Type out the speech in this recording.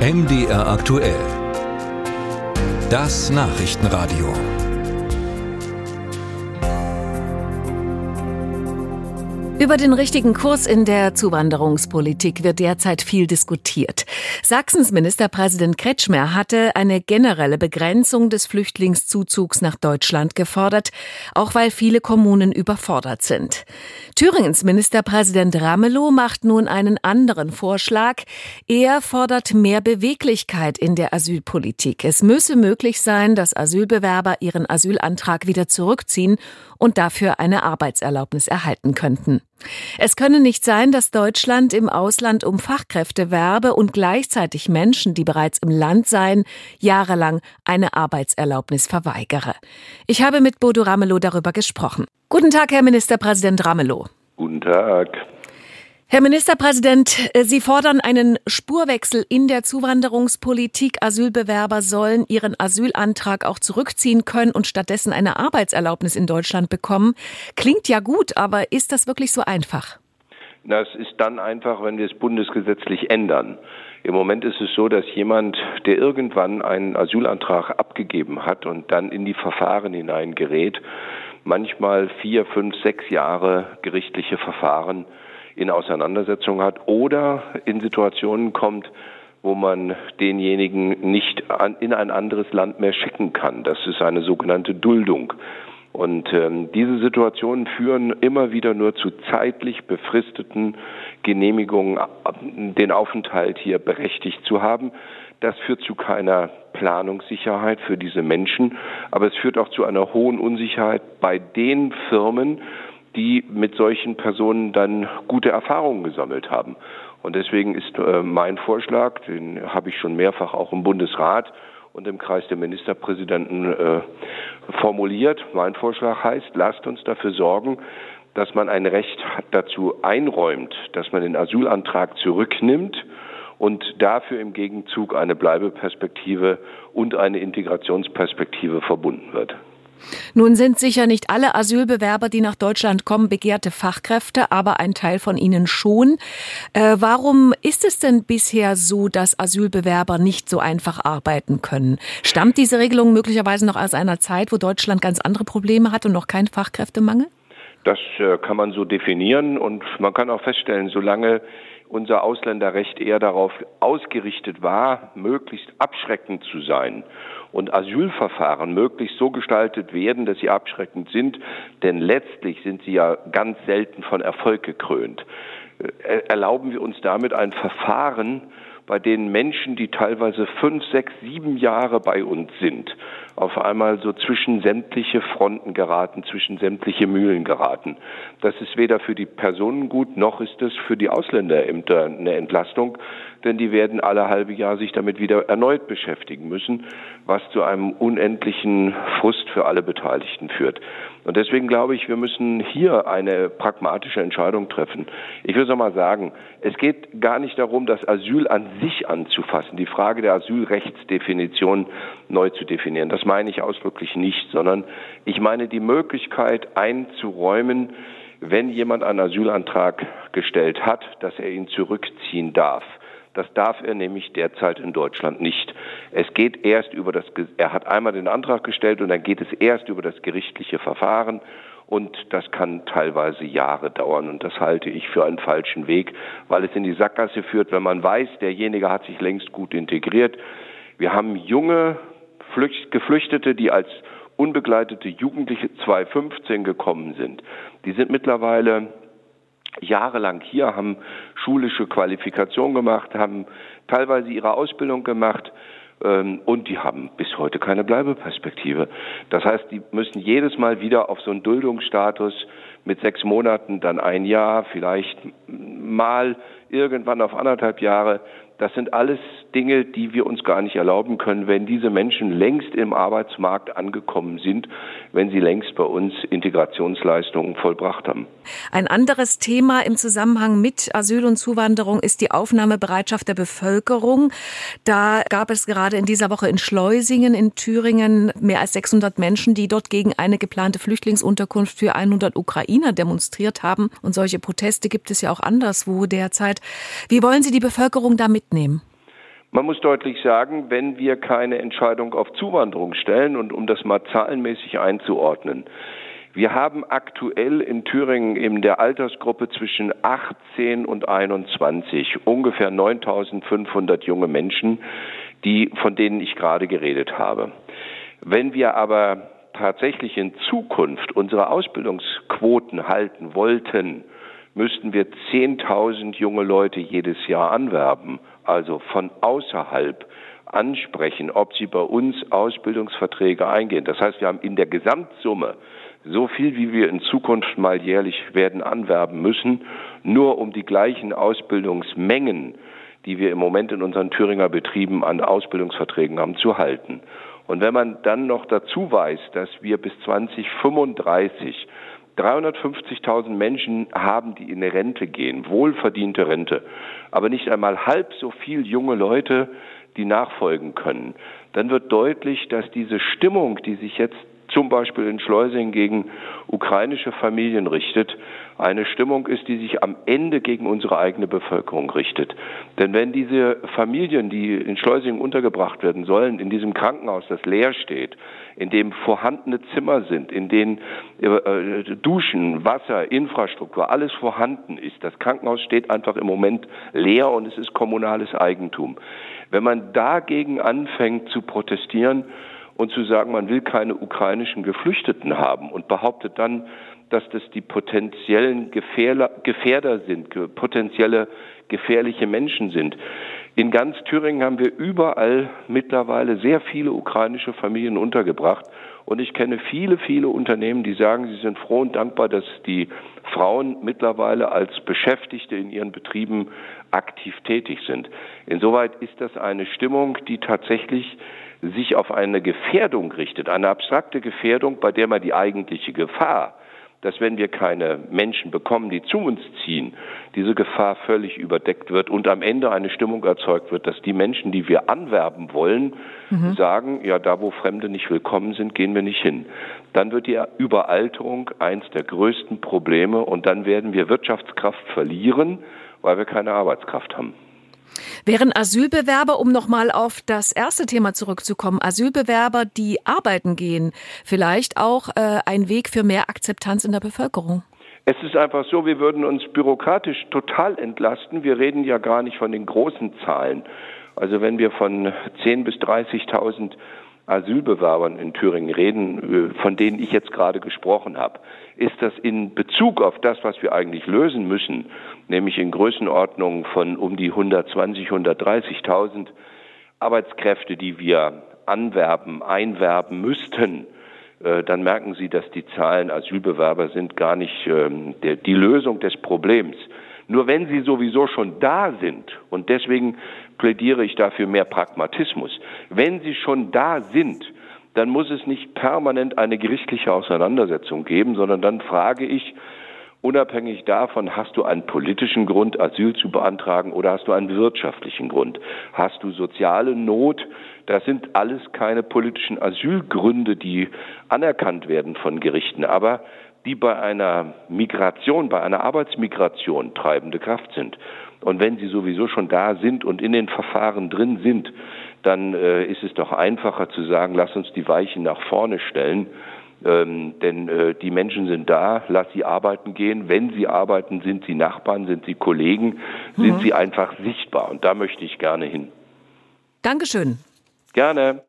MDR aktuell. Das Nachrichtenradio. Über den richtigen Kurs in der Zuwanderungspolitik wird derzeit viel diskutiert. Sachsens Ministerpräsident Kretschmer hatte eine generelle Begrenzung des Flüchtlingszuzugs nach Deutschland gefordert, auch weil viele Kommunen überfordert sind. Thüringens Ministerpräsident Ramelow macht nun einen anderen Vorschlag. Er fordert mehr Beweglichkeit in der Asylpolitik. Es müsse möglich sein, dass Asylbewerber ihren Asylantrag wieder zurückziehen und dafür eine Arbeitserlaubnis erhalten könnten. Es könne nicht sein, dass Deutschland im Ausland um Fachkräfte werbe und gleichzeitig Menschen, die bereits im Land seien, jahrelang eine Arbeitserlaubnis verweigere. Ich habe mit Bodo Ramelow darüber gesprochen. Guten Tag, Herr Ministerpräsident Ramelow. Guten Tag. Herr Ministerpräsident, äh, Sie fordern einen Spurwechsel in der Zuwanderungspolitik. Asylbewerber sollen ihren Asylantrag auch zurückziehen können und stattdessen eine Arbeitserlaubnis in Deutschland bekommen. Klingt ja gut, aber ist das wirklich so einfach? Das ist dann einfach, wenn wir es bundesgesetzlich ändern. Im Moment ist es so, dass jemand, der irgendwann einen Asylantrag abgegeben hat und dann in die Verfahren hineingerät, manchmal vier, fünf, sechs Jahre gerichtliche Verfahren in Auseinandersetzung hat oder in Situationen kommt, wo man denjenigen nicht an, in ein anderes Land mehr schicken kann. Das ist eine sogenannte Duldung. Und ähm, diese Situationen führen immer wieder nur zu zeitlich befristeten Genehmigungen, den Aufenthalt hier berechtigt zu haben. Das führt zu keiner Planungssicherheit für diese Menschen, aber es führt auch zu einer hohen Unsicherheit bei den Firmen, die mit solchen Personen dann gute Erfahrungen gesammelt haben. Und deswegen ist äh, mein Vorschlag, den habe ich schon mehrfach auch im Bundesrat und im Kreis der Ministerpräsidenten äh, formuliert. Mein Vorschlag heißt, lasst uns dafür sorgen, dass man ein Recht dazu einräumt, dass man den Asylantrag zurücknimmt und dafür im Gegenzug eine Bleibeperspektive und eine Integrationsperspektive verbunden wird. Nun sind sicher nicht alle Asylbewerber, die nach Deutschland kommen, begehrte Fachkräfte, aber ein Teil von ihnen schon. Äh, warum ist es denn bisher so, dass Asylbewerber nicht so einfach arbeiten können? Stammt diese Regelung möglicherweise noch aus einer Zeit, wo Deutschland ganz andere Probleme hat und noch kein Fachkräftemangel? Das äh, kann man so definieren und man kann auch feststellen, solange unser Ausländerrecht eher darauf ausgerichtet war, möglichst abschreckend zu sein und Asylverfahren möglichst so gestaltet werden, dass sie abschreckend sind, denn letztlich sind sie ja ganz selten von Erfolg gekrönt. Äh, erlauben wir uns damit ein Verfahren, bei denen Menschen, die teilweise fünf, sechs, sieben Jahre bei uns sind, auf einmal so zwischen sämtliche Fronten geraten, zwischen sämtliche Mühlen geraten. Das ist weder für die Personen gut, noch ist es für die Ausländerämter eine Entlastung, denn die werden alle halbe Jahr sich damit wieder erneut beschäftigen müssen, was zu einem unendlichen Frust für alle Beteiligten führt. Und deswegen glaube ich, wir müssen hier eine pragmatische Entscheidung treffen. Ich will es mal sagen, es geht gar nicht darum, das Asyl an sich anzufassen, die Frage der Asylrechtsdefinition neu zu definieren. Das meine ich ausdrücklich nicht, sondern ich meine die Möglichkeit einzuräumen, wenn jemand einen Asylantrag gestellt hat, dass er ihn zurückziehen darf. Das darf er nämlich derzeit in Deutschland nicht. Es geht erst über das, er hat einmal den Antrag gestellt und dann geht es erst über das gerichtliche Verfahren und das kann teilweise Jahre dauern und das halte ich für einen falschen Weg, weil es in die Sackgasse führt, wenn man weiß, derjenige hat sich längst gut integriert. Wir haben junge Geflüchtete, die als unbegleitete Jugendliche 2015 gekommen sind. Die sind mittlerweile jahrelang hier, haben schulische Qualifikation gemacht, haben teilweise ihre Ausbildung gemacht ähm, und die haben bis heute keine Bleibeperspektive. Das heißt, die müssen jedes Mal wieder auf so einen Duldungsstatus mit sechs Monaten, dann ein Jahr, vielleicht mal irgendwann auf anderthalb Jahre das sind alles Dinge, die wir uns gar nicht erlauben können, wenn diese Menschen längst im Arbeitsmarkt angekommen sind, wenn sie längst bei uns Integrationsleistungen vollbracht haben. Ein anderes Thema im Zusammenhang mit Asyl und Zuwanderung ist die Aufnahmebereitschaft der Bevölkerung. Da gab es gerade in dieser Woche in Schleusingen in Thüringen mehr als 600 Menschen, die dort gegen eine geplante Flüchtlingsunterkunft für 100 Ukrainer demonstriert haben. Und solche Proteste gibt es ja auch anderswo derzeit. Wie wollen Sie die Bevölkerung damit mitnehmen? Man muss deutlich sagen, wenn wir keine Entscheidung auf Zuwanderung stellen und um das mal zahlenmäßig einzuordnen, wir haben aktuell in Thüringen in der Altersgruppe zwischen 18 und 21 ungefähr 9500 junge Menschen, die, von denen ich gerade geredet habe. Wenn wir aber tatsächlich in Zukunft unsere Ausbildungsquoten halten wollten, müssten wir 10.000 junge Leute jedes Jahr anwerben, also von außerhalb ansprechen, ob sie bei uns Ausbildungsverträge eingehen. Das heißt, wir haben in der Gesamtsumme so viel, wie wir in Zukunft mal jährlich werden anwerben müssen, nur um die gleichen Ausbildungsmengen, die wir im Moment in unseren Thüringer Betrieben an Ausbildungsverträgen haben, zu halten. Und wenn man dann noch dazu weiß, dass wir bis 2035 350.000 Menschen haben, die in Rente gehen, wohlverdiente Rente, aber nicht einmal halb so viel junge Leute, die nachfolgen können, dann wird deutlich, dass diese Stimmung, die sich jetzt zum Beispiel in Schleusing gegen ukrainische Familien richtet, eine Stimmung ist, die sich am Ende gegen unsere eigene Bevölkerung richtet. Denn wenn diese Familien, die in Schleusing untergebracht werden sollen, in diesem Krankenhaus, das leer steht, in dem vorhandene Zimmer sind, in denen äh, Duschen, Wasser, Infrastruktur, alles vorhanden ist, das Krankenhaus steht einfach im Moment leer und es ist kommunales Eigentum. Wenn man dagegen anfängt zu protestieren, und zu sagen, man will keine ukrainischen Geflüchteten haben und behauptet dann, dass das die potenziellen Gefährler, Gefährder sind, potenzielle gefährliche Menschen sind. In ganz Thüringen haben wir überall mittlerweile sehr viele ukrainische Familien untergebracht. Und ich kenne viele, viele Unternehmen, die sagen, sie sind froh und dankbar, dass die Frauen mittlerweile als Beschäftigte in ihren Betrieben aktiv tätig sind. Insoweit ist das eine Stimmung, die tatsächlich sich auf eine Gefährdung richtet, eine abstrakte Gefährdung, bei der man die eigentliche Gefahr, dass wenn wir keine Menschen bekommen, die zu uns ziehen, diese Gefahr völlig überdeckt wird und am Ende eine Stimmung erzeugt wird, dass die Menschen, die wir anwerben wollen, mhm. sagen, ja, da wo Fremde nicht willkommen sind, gehen wir nicht hin. Dann wird die Überalterung eins der größten Probleme und dann werden wir Wirtschaftskraft verlieren, weil wir keine Arbeitskraft haben. Wären Asylbewerber, um nochmal auf das erste Thema zurückzukommen, Asylbewerber, die arbeiten gehen, vielleicht auch äh, ein Weg für mehr Akzeptanz in der Bevölkerung? Es ist einfach so, wir würden uns bürokratisch total entlasten. Wir reden ja gar nicht von den großen Zahlen. Also wenn wir von 10.000 bis 30.000 Asylbewerbern in Thüringen reden, äh, von denen ich jetzt gerade gesprochen habe, ist das in Bezug auf das, was wir eigentlich lösen müssen, nämlich in Größenordnungen von um die 120, 130.000 Arbeitskräfte, die wir anwerben, einwerben müssten, äh, dann merken Sie, dass die Zahlen Asylbewerber sind gar nicht ähm, die Lösung des Problems. Nur wenn sie sowieso schon da sind, und deswegen plädiere ich dafür mehr Pragmatismus, wenn sie schon da sind, dann muss es nicht permanent eine gerichtliche Auseinandersetzung geben, sondern dann frage ich, unabhängig davon, hast du einen politischen Grund, Asyl zu beantragen oder hast du einen wirtschaftlichen Grund? Hast du soziale Not? Das sind alles keine politischen Asylgründe, die anerkannt werden von Gerichten. Aber die bei einer Migration, bei einer Arbeitsmigration treibende Kraft sind. Und wenn sie sowieso schon da sind und in den Verfahren drin sind, dann äh, ist es doch einfacher zu sagen, lass uns die Weichen nach vorne stellen. Ähm, denn äh, die Menschen sind da, lass sie arbeiten gehen. Wenn sie arbeiten, sind sie Nachbarn, sind sie Kollegen, mhm. sind sie einfach sichtbar. Und da möchte ich gerne hin. Dankeschön. Gerne.